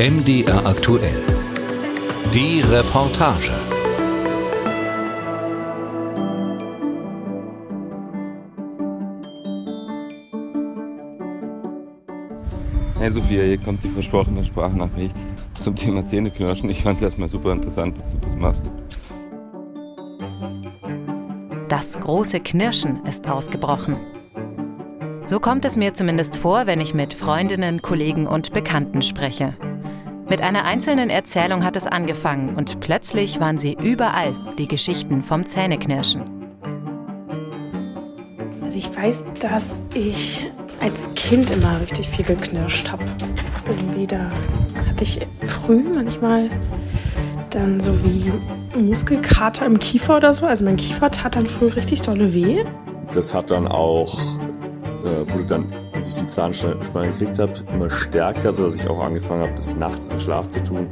MDR aktuell. Die Reportage. Hey Sophia, hier kommt die versprochene Sprachnachricht zum Thema Zähneknirschen. Ich fand es erstmal super interessant, dass du das machst. Das große Knirschen ist ausgebrochen. So kommt es mir zumindest vor, wenn ich mit Freundinnen, Kollegen und Bekannten spreche. Mit einer einzelnen Erzählung hat es angefangen und plötzlich waren sie überall, die Geschichten vom Zähneknirschen. Also ich weiß, dass ich als Kind immer richtig viel geknirscht habe. Irgendwie da hatte ich früh manchmal dann so wie Muskelkater im Kiefer oder so. Also mein Kiefer tat dann früh richtig dolle weh. Das hat dann auch, äh, wurde dann, bis ich die Zahnspange gekriegt habe, immer stärker, sodass ich auch angefangen habe, das nachts im Schlaf zu tun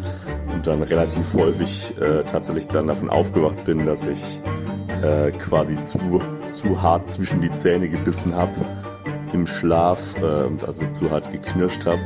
und dann relativ häufig äh, tatsächlich dann davon aufgewacht bin, dass ich äh, quasi zu, zu hart zwischen die Zähne gebissen habe im Schlaf äh, und also zu hart geknirscht habe.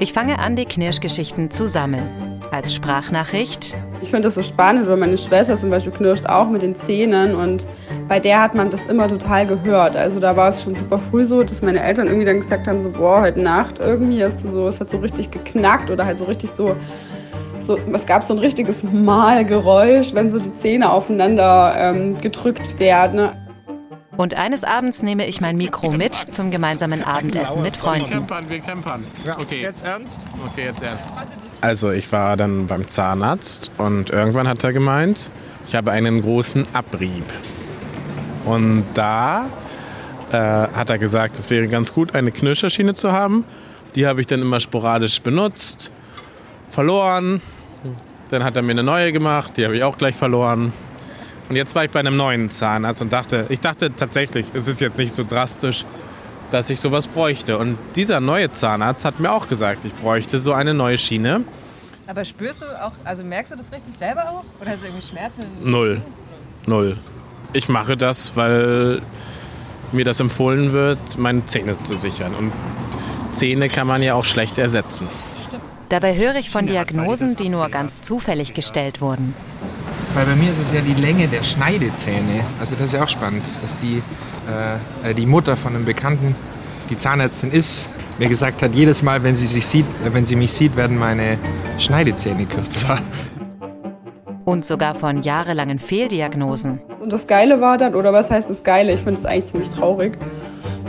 Ich fange an, die Knirschgeschichten zu sammeln. Als Sprachnachricht. Ich finde das so spannend, weil meine Schwester zum Beispiel knirscht auch mit den Zähnen und bei der hat man das immer total gehört. Also da war es schon super früh so, dass meine Eltern irgendwie dann gesagt haben, so boah, heute Nacht irgendwie hast du so, es hat so richtig geknackt oder halt so richtig so so, es gab so ein richtiges Malgeräusch, wenn so die Zähne aufeinander ähm, gedrückt werden. Und eines Abends nehme ich mein Mikro mit zum gemeinsamen Abendessen mit Freunden. Wir campern, wir campern. Okay. Jetzt ernst? Okay, jetzt ernst. Also ich war dann beim Zahnarzt und irgendwann hat er gemeint, ich habe einen großen Abrieb. Und da äh, hat er gesagt, es wäre ganz gut, eine Knirscherschiene zu haben. Die habe ich dann immer sporadisch benutzt, verloren. Dann hat er mir eine neue gemacht, die habe ich auch gleich verloren. Und jetzt war ich bei einem neuen Zahnarzt und dachte, ich dachte tatsächlich, es ist jetzt nicht so drastisch, dass ich sowas bräuchte. Und dieser neue Zahnarzt hat mir auch gesagt, ich bräuchte so eine neue Schiene. Aber spürst du auch, also merkst du das richtig selber auch? Oder hast du irgendwie Schmerzen? Null. Null. Ich mache das, weil mir das empfohlen wird, meine Zähne zu sichern. Und Zähne kann man ja auch schlecht ersetzen. Dabei höre ich von Diagnosen, die nur ganz zufällig gestellt wurden. Weil bei mir ist es ja die Länge der Schneidezähne. Also das ist ja auch spannend, dass die, äh, die Mutter von einem Bekannten, die Zahnärztin ist, mir gesagt hat, jedes Mal, wenn sie, sich sieht, äh, wenn sie mich sieht, werden meine Schneidezähne kürzer. Und sogar von jahrelangen Fehldiagnosen. Und das Geile war dann, oder was heißt das Geile? Ich finde es eigentlich ziemlich traurig,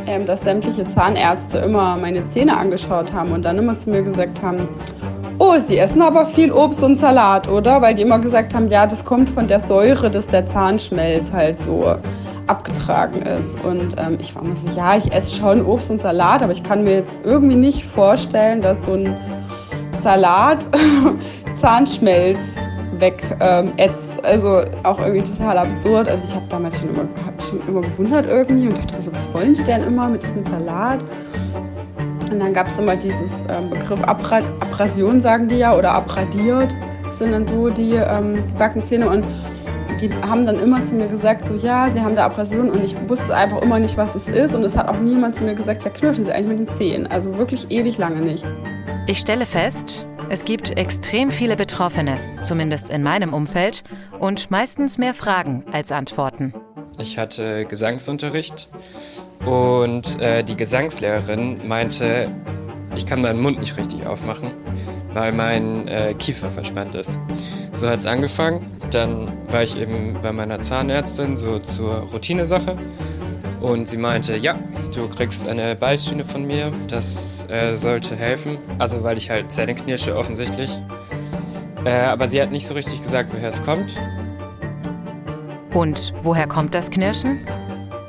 ähm, dass sämtliche Zahnärzte immer meine Zähne angeschaut haben und dann immer zu mir gesagt haben, oh, Sie essen aber viel Obst und Salat, oder? Weil die immer gesagt haben, ja, das kommt von der Säure, dass der Zahnschmelz halt so abgetragen ist. Und ähm, ich war immer so, ja, ich esse schon Obst und Salat, aber ich kann mir jetzt irgendwie nicht vorstellen, dass so ein Salat Zahnschmelz wegätzt. Ähm, also auch irgendwie total absurd. Also ich habe damals schon immer, hab schon immer gewundert irgendwie und dachte, was wollen die denn immer mit diesem Salat? Und dann gab es immer dieses ähm, Begriff Abra Abrasion, sagen die ja, oder abradiert. Sind dann so die, ähm, die Backenzähne. Und die haben dann immer zu mir gesagt, so ja, sie haben da Abrasion. Und ich wusste einfach immer nicht, was es ist. Und es hat auch niemand zu mir gesagt, ja, knirschen sie eigentlich mit den Zähnen. Also wirklich ewig lange nicht. Ich stelle fest, es gibt extrem viele Betroffene, zumindest in meinem Umfeld, und meistens mehr Fragen als Antworten. Ich hatte Gesangsunterricht und äh, die Gesangslehrerin meinte, ich kann meinen Mund nicht richtig aufmachen, weil mein äh, Kiefer verspannt ist. So hat es angefangen. Dann war ich eben bei meiner Zahnärztin so zur Routinesache und sie meinte, ja, du kriegst eine Beißschiene von mir, das äh, sollte helfen. Also weil ich halt Zähne knirsche offensichtlich. Äh, aber sie hat nicht so richtig gesagt, woher es kommt. Und woher kommt das Knirschen?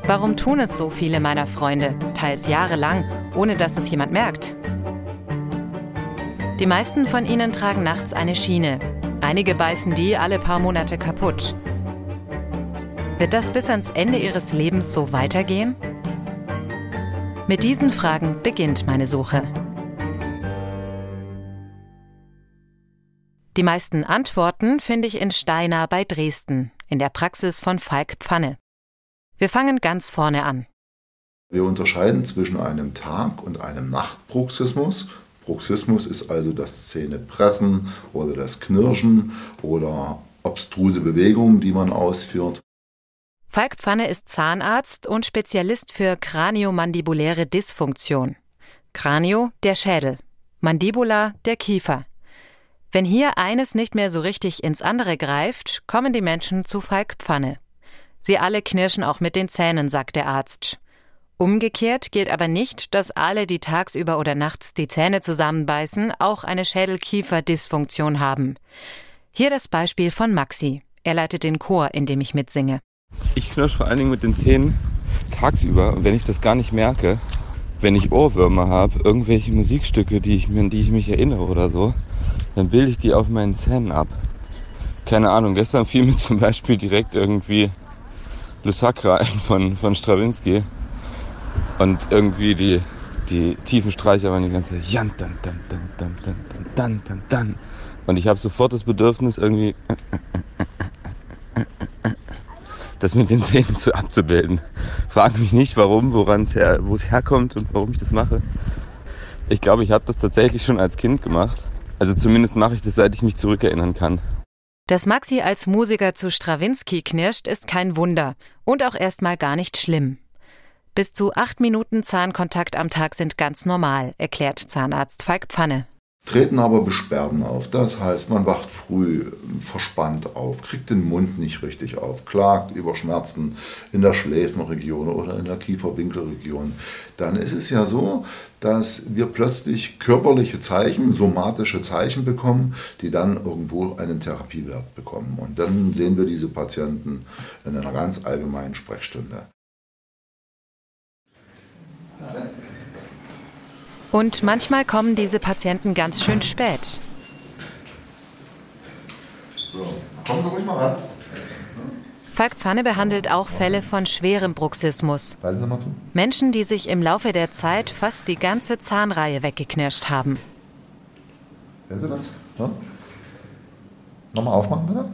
Warum tun es so viele meiner Freunde, teils jahrelang, ohne dass es jemand merkt? Die meisten von ihnen tragen nachts eine Schiene. Einige beißen die alle paar Monate kaputt. Wird das bis ans Ende ihres Lebens so weitergehen? Mit diesen Fragen beginnt meine Suche. Die meisten Antworten finde ich in Steinau bei Dresden, in der Praxis von Falk Pfanne. Wir fangen ganz vorne an. Wir unterscheiden zwischen einem Tag- und einem Nachtbruxismus. Bruxismus ist also das Zähnepressen oder das Knirschen oder obstruse Bewegungen, die man ausführt. Falk Pfanne ist Zahnarzt und Spezialist für kraniomandibuläre Dysfunktion. Kranio der Schädel, Mandibula der Kiefer. Wenn hier eines nicht mehr so richtig ins andere greift, kommen die Menschen zu Falk Pfanne. Sie alle knirschen auch mit den Zähnen, sagt der Arzt. Umgekehrt gilt aber nicht, dass alle, die tagsüber oder nachts die Zähne zusammenbeißen, auch eine Schädel-Kiefer-Dysfunktion haben. Hier das Beispiel von Maxi. Er leitet den Chor, in dem ich mitsinge. Ich knirsch vor allen Dingen mit den Zähnen tagsüber und wenn ich das gar nicht merke, wenn ich Ohrwürmer habe, irgendwelche Musikstücke, die ich, an die ich mich erinnere oder so, dann bilde ich die auf meinen Zähnen ab. Keine Ahnung, gestern fiel mir zum Beispiel direkt irgendwie Le Sacra ein von, von Stravinsky und irgendwie die, die tiefen Streicher waren die ganze Zeit. Und ich habe sofort das Bedürfnis, irgendwie das mit den Zähnen zu abzubilden. Frag mich nicht, warum, woran her, wo es herkommt und warum ich das mache. Ich glaube, ich habe das tatsächlich schon als Kind gemacht. Also zumindest mache ich das, seit ich mich zurückerinnern kann. Dass Maxi als Musiker zu Strawinski knirscht, ist kein Wunder und auch erstmal gar nicht schlimm. Bis zu acht Minuten Zahnkontakt am Tag sind ganz normal, erklärt Zahnarzt Falk Pfanne treten aber Beschwerden auf. Das heißt, man wacht früh verspannt auf, kriegt den Mund nicht richtig auf, klagt über Schmerzen in der Schläfenregion oder in der Kieferwinkelregion. Dann ist es ja so, dass wir plötzlich körperliche Zeichen, somatische Zeichen bekommen, die dann irgendwo einen Therapiewert bekommen. Und dann sehen wir diese Patienten in einer ganz allgemeinen Sprechstunde. Und manchmal kommen diese Patienten ganz schön spät. So, kommen Sie ruhig mal ran. Falk Pfanne behandelt auch Fälle von schwerem Bruxismus. Sie mal zu. Menschen, die sich im Laufe der Zeit fast die ganze Zahnreihe weggeknirscht haben. Sehen Sie das? So. Nochmal aufmachen, bitte.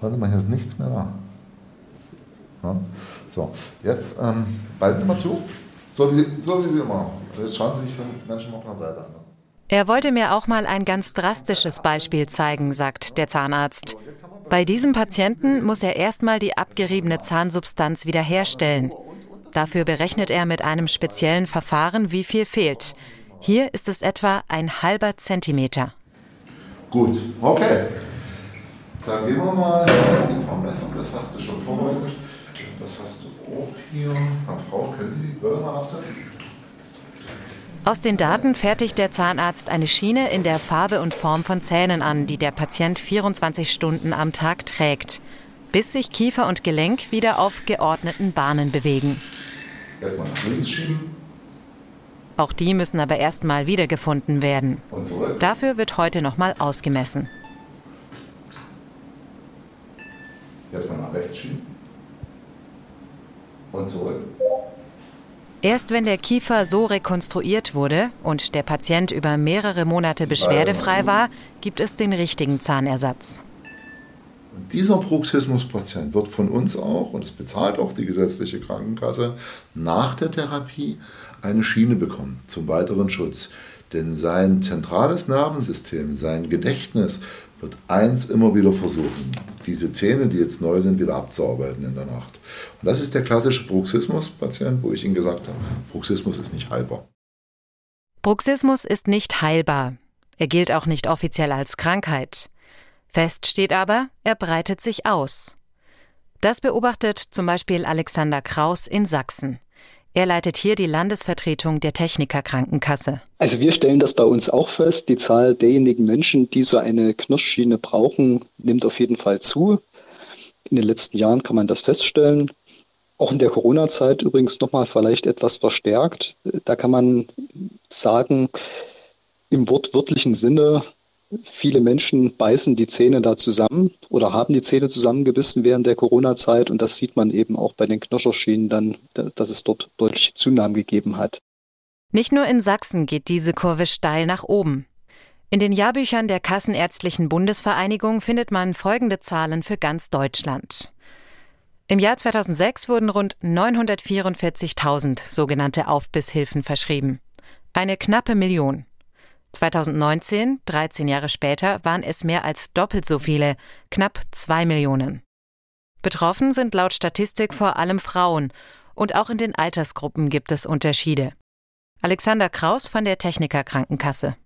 Schauen Sie mal, hier ist nichts mehr da. Ja. So, jetzt ähm, weisen Sie mal zu. So wie, so wie Sie immer. Jetzt schauen Sie sich den Menschen auf einer Seite an. Er wollte mir auch mal ein ganz drastisches Beispiel zeigen, sagt der Zahnarzt. Bei diesem Patienten muss er erstmal die abgeriebene Zahnsubstanz wiederherstellen. Dafür berechnet er mit einem speziellen Verfahren, wie viel fehlt. Hier ist es etwa ein halber Zentimeter. Gut, okay. Dann gehen wir mal in die Vermessung. Das hast du schon vorbereitet. Das hast du auch hier. Frau, können Sie die Brille mal absetzen? Aus den Daten fertigt der Zahnarzt eine Schiene in der Farbe und Form von Zähnen an, die der Patient 24 Stunden am Tag trägt, bis sich Kiefer und Gelenk wieder auf geordneten Bahnen bewegen. Erstmal nach links schieben. Auch die müssen aber erstmal wiedergefunden werden. Dafür wird heute nochmal ausgemessen. Jetzt mal nach rechts schieben. Und zurück. Erst wenn der Kiefer so rekonstruiert wurde und der Patient über mehrere Monate beschwerdefrei war, gibt es den richtigen Zahnersatz. Und dieser Bruxismuspatient wird von uns auch, und das bezahlt auch die gesetzliche Krankenkasse, nach der Therapie eine Schiene bekommen zum weiteren Schutz. Denn sein zentrales Nervensystem, sein Gedächtnis wird eins immer wieder versuchen, diese Zähne, die jetzt neu sind, wieder abzuarbeiten in der Nacht. Und das ist der klassische Bruxismus-Patient, wo ich Ihnen gesagt habe, Bruxismus ist nicht heilbar. Bruxismus ist nicht heilbar. Er gilt auch nicht offiziell als Krankheit. Fest steht aber, er breitet sich aus. Das beobachtet zum Beispiel Alexander Kraus in Sachsen. Er leitet hier die Landesvertretung der Technikerkrankenkasse. Also wir stellen das bei uns auch fest. Die Zahl derjenigen Menschen, die so eine Knirschschiene brauchen, nimmt auf jeden Fall zu. In den letzten Jahren kann man das feststellen. Auch in der Corona-Zeit übrigens nochmal vielleicht etwas verstärkt. Da kann man sagen, im wortwörtlichen Sinne Viele Menschen beißen die Zähne da zusammen oder haben die Zähne zusammengebissen während der Corona-Zeit und das sieht man eben auch bei den Knirscherschienen dann, dass es dort deutliche Zunahmen gegeben hat. Nicht nur in Sachsen geht diese Kurve steil nach oben. In den Jahrbüchern der Kassenärztlichen Bundesvereinigung findet man folgende Zahlen für ganz Deutschland. Im Jahr 2006 wurden rund 944.000 sogenannte Aufbisshilfen verschrieben. Eine knappe Million. 2019, 13 Jahre später, waren es mehr als doppelt so viele, knapp zwei Millionen. Betroffen sind laut Statistik vor allem Frauen, und auch in den Altersgruppen gibt es Unterschiede. Alexander Kraus von der Techniker Krankenkasse.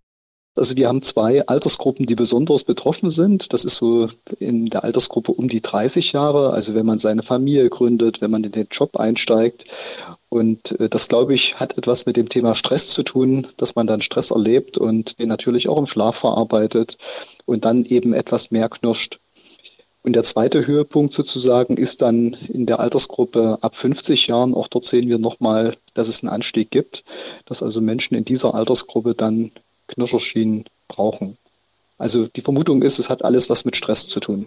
Also wir haben zwei Altersgruppen, die besonders betroffen sind. Das ist so in der Altersgruppe um die 30 Jahre, also wenn man seine Familie gründet, wenn man in den Job einsteigt. Und äh, das, glaube ich, hat etwas mit dem Thema Stress zu tun, dass man dann Stress erlebt und den natürlich auch im Schlaf verarbeitet und dann eben etwas mehr knirscht. Und der zweite Höhepunkt sozusagen ist dann in der Altersgruppe ab 50 Jahren. Auch dort sehen wir nochmal, dass es einen Anstieg gibt, dass also Menschen in dieser Altersgruppe dann Knirscherschienen brauchen. Also die Vermutung ist, es hat alles was mit Stress zu tun.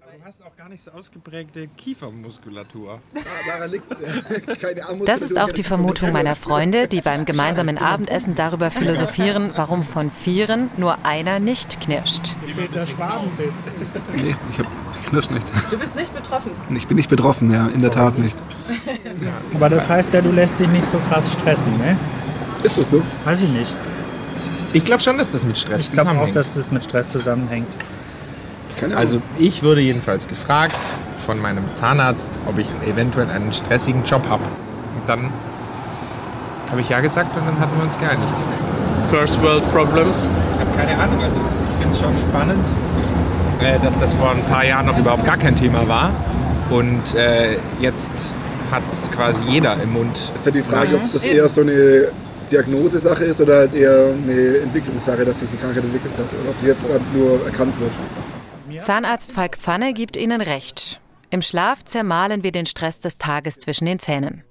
Du hast auch gar nicht so ausgeprägte Kiefermuskulatur. Das ist auch die Vermutung meiner Freunde, die beim gemeinsamen Abendessen darüber philosophieren, warum von vieren nur einer nicht knirscht. der Schwabenbiss. Nee, ich hab, ich knirsch nicht. Du bist nicht betroffen. Ich bin nicht betroffen, ja, in der Tat nicht. Aber das heißt ja, du lässt dich nicht so krass stressen, ne? Ist das so? Weiß ich nicht. Ich glaube schon, dass das mit Stress Ich glaube auch, zusammenhängt. dass das mit Stress zusammenhängt. Also ich wurde jedenfalls gefragt von meinem Zahnarzt, ob ich eventuell einen stressigen Job habe. Und dann habe ich ja gesagt und dann hatten wir uns geeinigt. First World Problems? Ich habe keine Ahnung. Also ich finde es schon spannend, äh, dass das vor ein paar Jahren noch überhaupt gar kein Thema war. Und äh, jetzt hat es quasi jeder im Mund. Ist ja die Frage, ob das eher so eine Diagnosesache ist oder halt eher eine Entwicklungssache, dass sich die Krankheit entwickelt hat. Oder ob die jetzt halt nur erkannt wird. Zahnarzt Falk Pfanne gibt Ihnen recht. Im Schlaf zermahlen wir den Stress des Tages zwischen den Zähnen.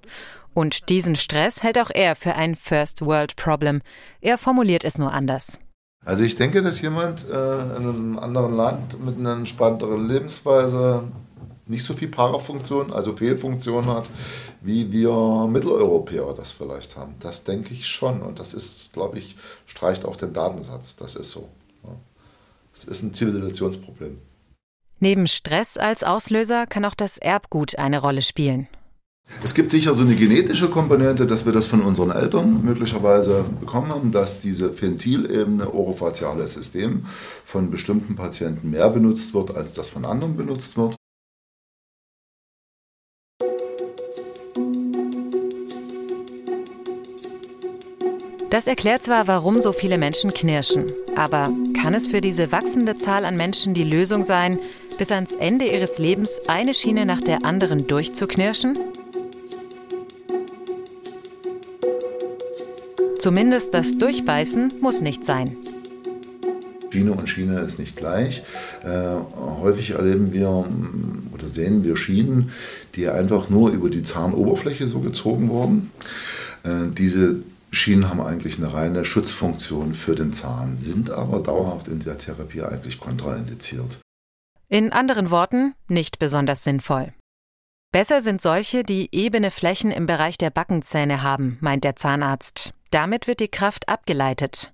Und diesen Stress hält auch er für ein First World Problem. Er formuliert es nur anders. Also ich denke, dass jemand äh, in einem anderen Land mit einer entspannteren Lebensweise nicht so viel Parafunktion, also Fehlfunktion hat, wie wir Mitteleuropäer das vielleicht haben. Das denke ich schon. Und das ist, glaube ich, streicht auch den Datensatz. Das ist so. Das ist ein Zivilisationsproblem. Neben Stress als Auslöser kann auch das Erbgut eine Rolle spielen. Es gibt sicher so eine genetische Komponente, dass wir das von unseren Eltern möglicherweise bekommen haben, dass diese Ventilebene orofaziale System von bestimmten Patienten mehr benutzt wird, als das von anderen benutzt wird. Das erklärt zwar, warum so viele Menschen knirschen, aber kann es für diese wachsende Zahl an Menschen die Lösung sein, bis ans Ende ihres Lebens eine Schiene nach der anderen durchzuknirschen? Zumindest das Durchbeißen muss nicht sein. Schiene und Schiene ist nicht gleich. Äh, häufig erleben wir mm, oder sehen wir Schienen, die einfach nur über die Zahnoberfläche so gezogen wurden. Äh, diese Schienen haben eigentlich eine reine Schutzfunktion für den Zahn, sind aber dauerhaft in der Therapie eigentlich kontraindiziert. In anderen Worten, nicht besonders sinnvoll. Besser sind solche, die ebene Flächen im Bereich der Backenzähne haben, meint der Zahnarzt. Damit wird die Kraft abgeleitet.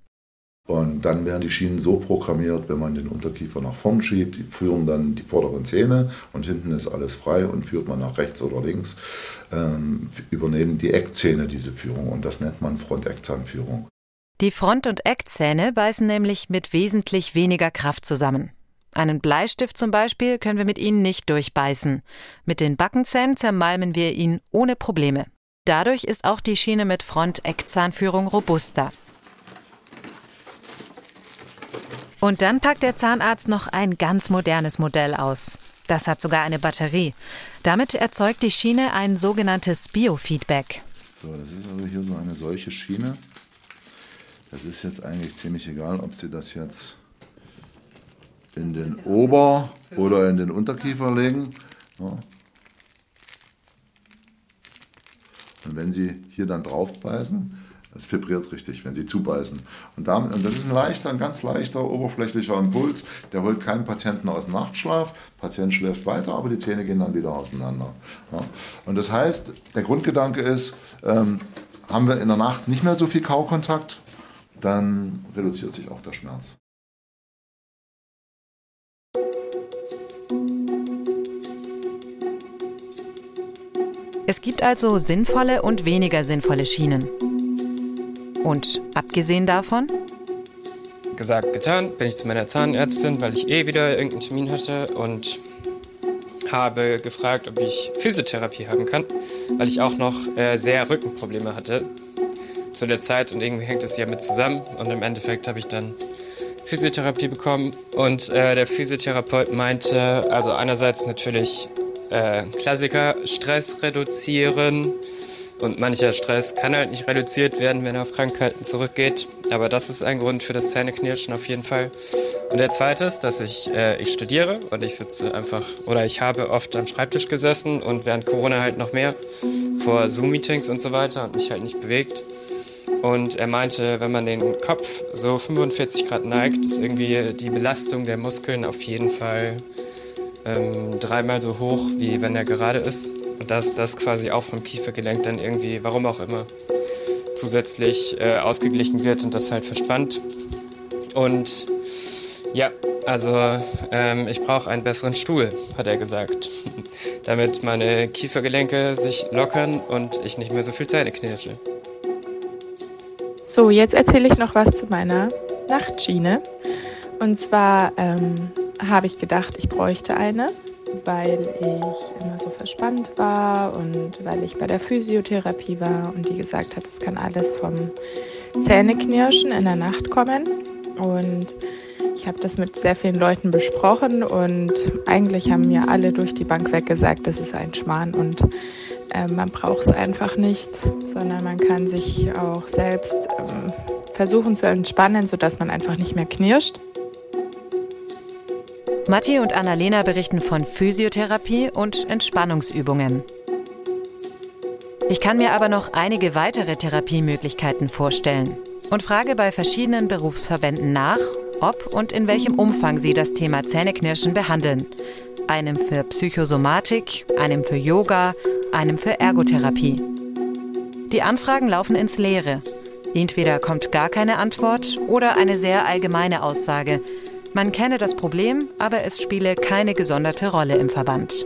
Und dann werden die Schienen so programmiert, wenn man den Unterkiefer nach vorn schiebt, die führen dann die vorderen Zähne und hinten ist alles frei und führt man nach rechts oder links, ähm, übernehmen die Eckzähne diese Führung und das nennt man Front-Eckzahnführung. Die Front- und Eckzähne beißen nämlich mit wesentlich weniger Kraft zusammen. Einen Bleistift zum Beispiel können wir mit ihnen nicht durchbeißen. Mit den Backenzähnen zermalmen wir ihn ohne Probleme. Dadurch ist auch die Schiene mit Front-Eckzahnführung robuster. Und dann packt der Zahnarzt noch ein ganz modernes Modell aus. Das hat sogar eine Batterie. Damit erzeugt die Schiene ein sogenanntes Biofeedback. So, das ist also hier so eine solche Schiene. Das ist jetzt eigentlich ziemlich egal, ob Sie das jetzt in den Ober- oder in den Unterkiefer legen. Ja. Und wenn Sie hier dann drauf beißen, das vibriert richtig, wenn Sie zubeißen. Und, damit, und das ist ein leichter, ein ganz leichter, oberflächlicher Impuls. Der holt keinen Patienten aus dem Nachtschlaf. Der Patient schläft weiter, aber die Zähne gehen dann wieder auseinander. Ja. Und das heißt, der Grundgedanke ist, ähm, haben wir in der Nacht nicht mehr so viel Kaukontakt, dann reduziert sich auch der Schmerz. Es gibt also sinnvolle und weniger sinnvolle Schienen. Und abgesehen davon? Gesagt, getan, bin ich zu meiner Zahnärztin, weil ich eh wieder irgendeinen Termin hatte und habe gefragt, ob ich Physiotherapie haben kann, weil ich auch noch äh, sehr Rückenprobleme hatte zu der Zeit und irgendwie hängt es ja mit zusammen und im Endeffekt habe ich dann Physiotherapie bekommen und äh, der Physiotherapeut meinte, also einerseits natürlich äh, Klassiker, Stress reduzieren und mancher Stress kann halt nicht reduziert werden, wenn er auf Krankheiten zurückgeht, aber das ist ein Grund für das Zähneknirschen auf jeden Fall. Und der zweite ist, dass ich, äh, ich studiere und ich sitze einfach, oder ich habe oft am Schreibtisch gesessen und während Corona halt noch mehr vor Zoom-Meetings und so weiter und mich halt nicht bewegt. Und er meinte, wenn man den Kopf so 45 Grad neigt, ist irgendwie die Belastung der Muskeln auf jeden Fall ähm, dreimal so hoch, wie wenn er gerade ist. Und dass das quasi auch vom Kiefergelenk dann irgendwie, warum auch immer, zusätzlich äh, ausgeglichen wird und das halt verspannt. Und ja, also ähm, ich brauche einen besseren Stuhl, hat er gesagt. Damit meine Kiefergelenke sich lockern und ich nicht mehr so viel Zähne knirsche. So, jetzt erzähle ich noch was zu meiner Nachtschiene. Und zwar ähm, habe ich gedacht, ich bräuchte eine, weil ich immer so verspannt war und weil ich bei der Physiotherapie war und die gesagt hat, es kann alles vom Zähneknirschen in der Nacht kommen. Und ich habe das mit sehr vielen Leuten besprochen und eigentlich haben mir alle durch die Bank weg gesagt, das ist ein Schmarrn und äh, man braucht es einfach nicht, sondern man kann sich auch selbst ähm, versuchen zu entspannen, sodass man einfach nicht mehr knirscht. Matti und Annalena berichten von Physiotherapie und Entspannungsübungen. Ich kann mir aber noch einige weitere Therapiemöglichkeiten vorstellen und frage bei verschiedenen Berufsverbänden nach, ob und in welchem Umfang sie das Thema Zähneknirschen behandeln. Einem für Psychosomatik, einem für Yoga, einem für Ergotherapie. Die Anfragen laufen ins Leere. Entweder kommt gar keine Antwort oder eine sehr allgemeine Aussage. Man kenne das Problem, aber es spiele keine gesonderte Rolle im Verband.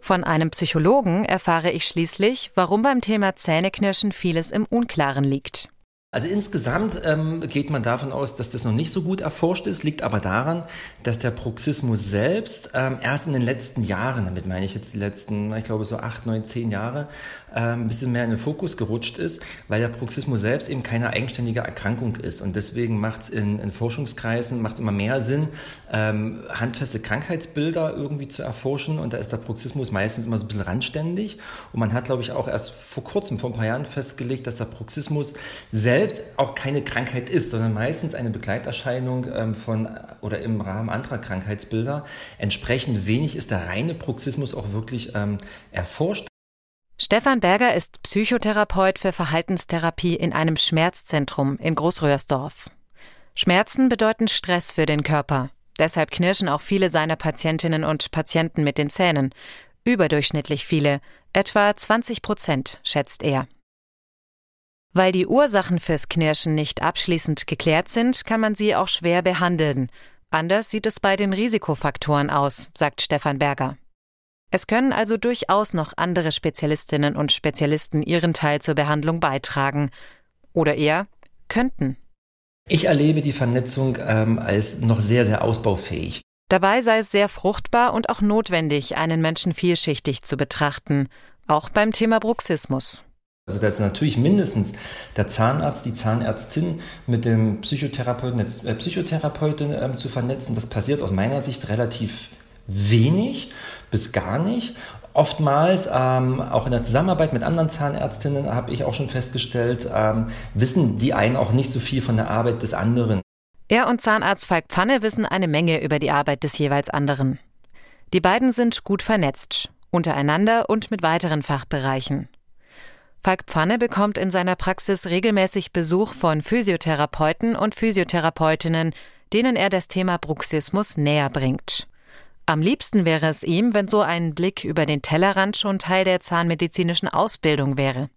Von einem Psychologen erfahre ich schließlich, warum beim Thema Zähneknirschen vieles im Unklaren liegt. Also insgesamt ähm, geht man davon aus, dass das noch nicht so gut erforscht ist, liegt aber daran, dass der Bruxismus selbst ähm, erst in den letzten Jahren, damit meine ich jetzt die letzten, ich glaube so acht, neun, zehn Jahre, ein bisschen mehr in den Fokus gerutscht ist, weil der Bruxismus selbst eben keine eigenständige Erkrankung ist. Und deswegen macht es in, in, Forschungskreisen macht's immer mehr Sinn, ähm, handfeste Krankheitsbilder irgendwie zu erforschen. Und da ist der Bruxismus meistens immer so ein bisschen randständig. Und man hat, glaube ich, auch erst vor kurzem, vor ein paar Jahren festgelegt, dass der Bruxismus selbst selbst auch keine Krankheit ist, sondern meistens eine Begleiterscheinung ähm, von oder im Rahmen anderer Krankheitsbilder. Entsprechend wenig ist der reine Bruxismus auch wirklich ähm, erforscht. Stefan Berger ist Psychotherapeut für Verhaltenstherapie in einem Schmerzzentrum in Großröhrsdorf. Schmerzen bedeuten Stress für den Körper. Deshalb knirschen auch viele seiner Patientinnen und Patienten mit den Zähnen. Überdurchschnittlich viele, etwa 20 Prozent, schätzt er. Weil die Ursachen fürs Knirschen nicht abschließend geklärt sind, kann man sie auch schwer behandeln. Anders sieht es bei den Risikofaktoren aus, sagt Stefan Berger. Es können also durchaus noch andere Spezialistinnen und Spezialisten ihren Teil zur Behandlung beitragen. Oder eher könnten. Ich erlebe die Vernetzung ähm, als noch sehr, sehr ausbaufähig. Dabei sei es sehr fruchtbar und auch notwendig, einen Menschen vielschichtig zu betrachten, auch beim Thema Bruxismus. Also da ist natürlich mindestens der Zahnarzt, die Zahnärztin mit dem Psychotherapeuten, äh, Psychotherapeutin äh, zu vernetzen. Das passiert aus meiner Sicht relativ wenig bis gar nicht. Oftmals, ähm, auch in der Zusammenarbeit mit anderen Zahnärztinnen, habe ich auch schon festgestellt, ähm, wissen die einen auch nicht so viel von der Arbeit des anderen. Er und Zahnarzt Falk Pfanne wissen eine Menge über die Arbeit des jeweils anderen. Die beiden sind gut vernetzt, untereinander und mit weiteren Fachbereichen. Falk Pfanne bekommt in seiner Praxis regelmäßig Besuch von Physiotherapeuten und Physiotherapeutinnen, denen er das Thema Bruxismus näher bringt. Am liebsten wäre es ihm, wenn so ein Blick über den Tellerrand schon Teil der zahnmedizinischen Ausbildung wäre.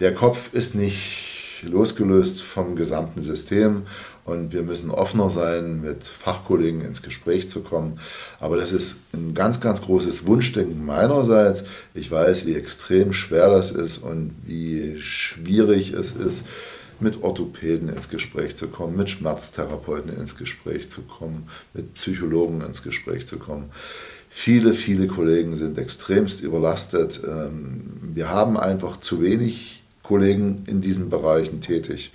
Der Kopf ist nicht losgelöst vom gesamten System und wir müssen offener sein, mit Fachkollegen ins Gespräch zu kommen. Aber das ist ein ganz, ganz großes Wunschdenken meinerseits. Ich weiß, wie extrem schwer das ist und wie schwierig es ist, mit Orthopäden ins Gespräch zu kommen, mit Schmerztherapeuten ins Gespräch zu kommen, mit Psychologen ins Gespräch zu kommen. Viele, viele Kollegen sind extremst überlastet. Ähm, wir haben einfach zu wenig Kollegen in diesen Bereichen tätig.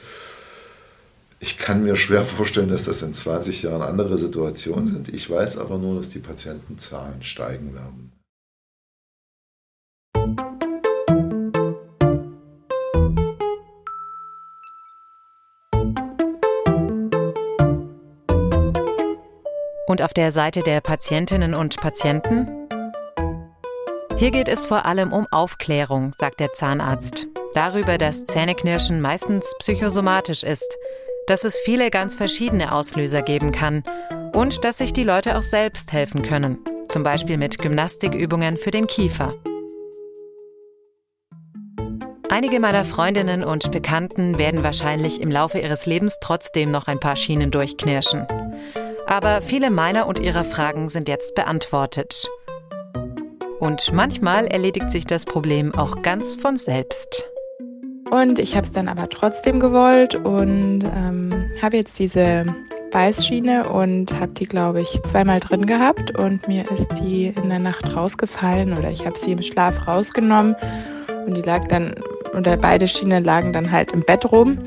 Ich kann mir schwer vorstellen, dass das in 20 Jahren andere Situationen sind. Ich weiß aber nur, dass die Patientenzahlen steigen werden. Und auf der Seite der Patientinnen und Patienten? Hier geht es vor allem um Aufklärung, sagt der Zahnarzt. Darüber, dass Zähneknirschen meistens psychosomatisch ist, dass es viele ganz verschiedene Auslöser geben kann und dass sich die Leute auch selbst helfen können, zum Beispiel mit Gymnastikübungen für den Kiefer. Einige meiner Freundinnen und Bekannten werden wahrscheinlich im Laufe ihres Lebens trotzdem noch ein paar Schienen durchknirschen. Aber viele meiner und ihrer Fragen sind jetzt beantwortet. Und manchmal erledigt sich das Problem auch ganz von selbst. Und ich habe es dann aber trotzdem gewollt und ähm, habe jetzt diese Beißschiene und habe die, glaube ich, zweimal drin gehabt und mir ist die in der Nacht rausgefallen oder ich habe sie im Schlaf rausgenommen und die lag dann, oder beide Schienen lagen dann halt im Bett rum.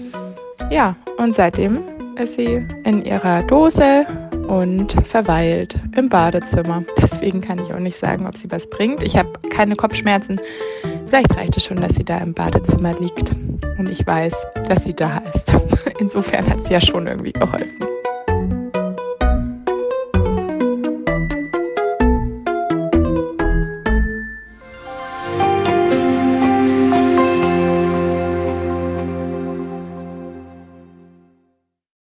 Ja, und seitdem ist sie in ihrer Dose und verweilt im Badezimmer. Deswegen kann ich auch nicht sagen, ob sie was bringt. Ich habe keine Kopfschmerzen. Vielleicht reicht es schon, dass sie da im Badezimmer liegt und ich weiß, dass sie da ist. Insofern hat sie ja schon irgendwie geholfen.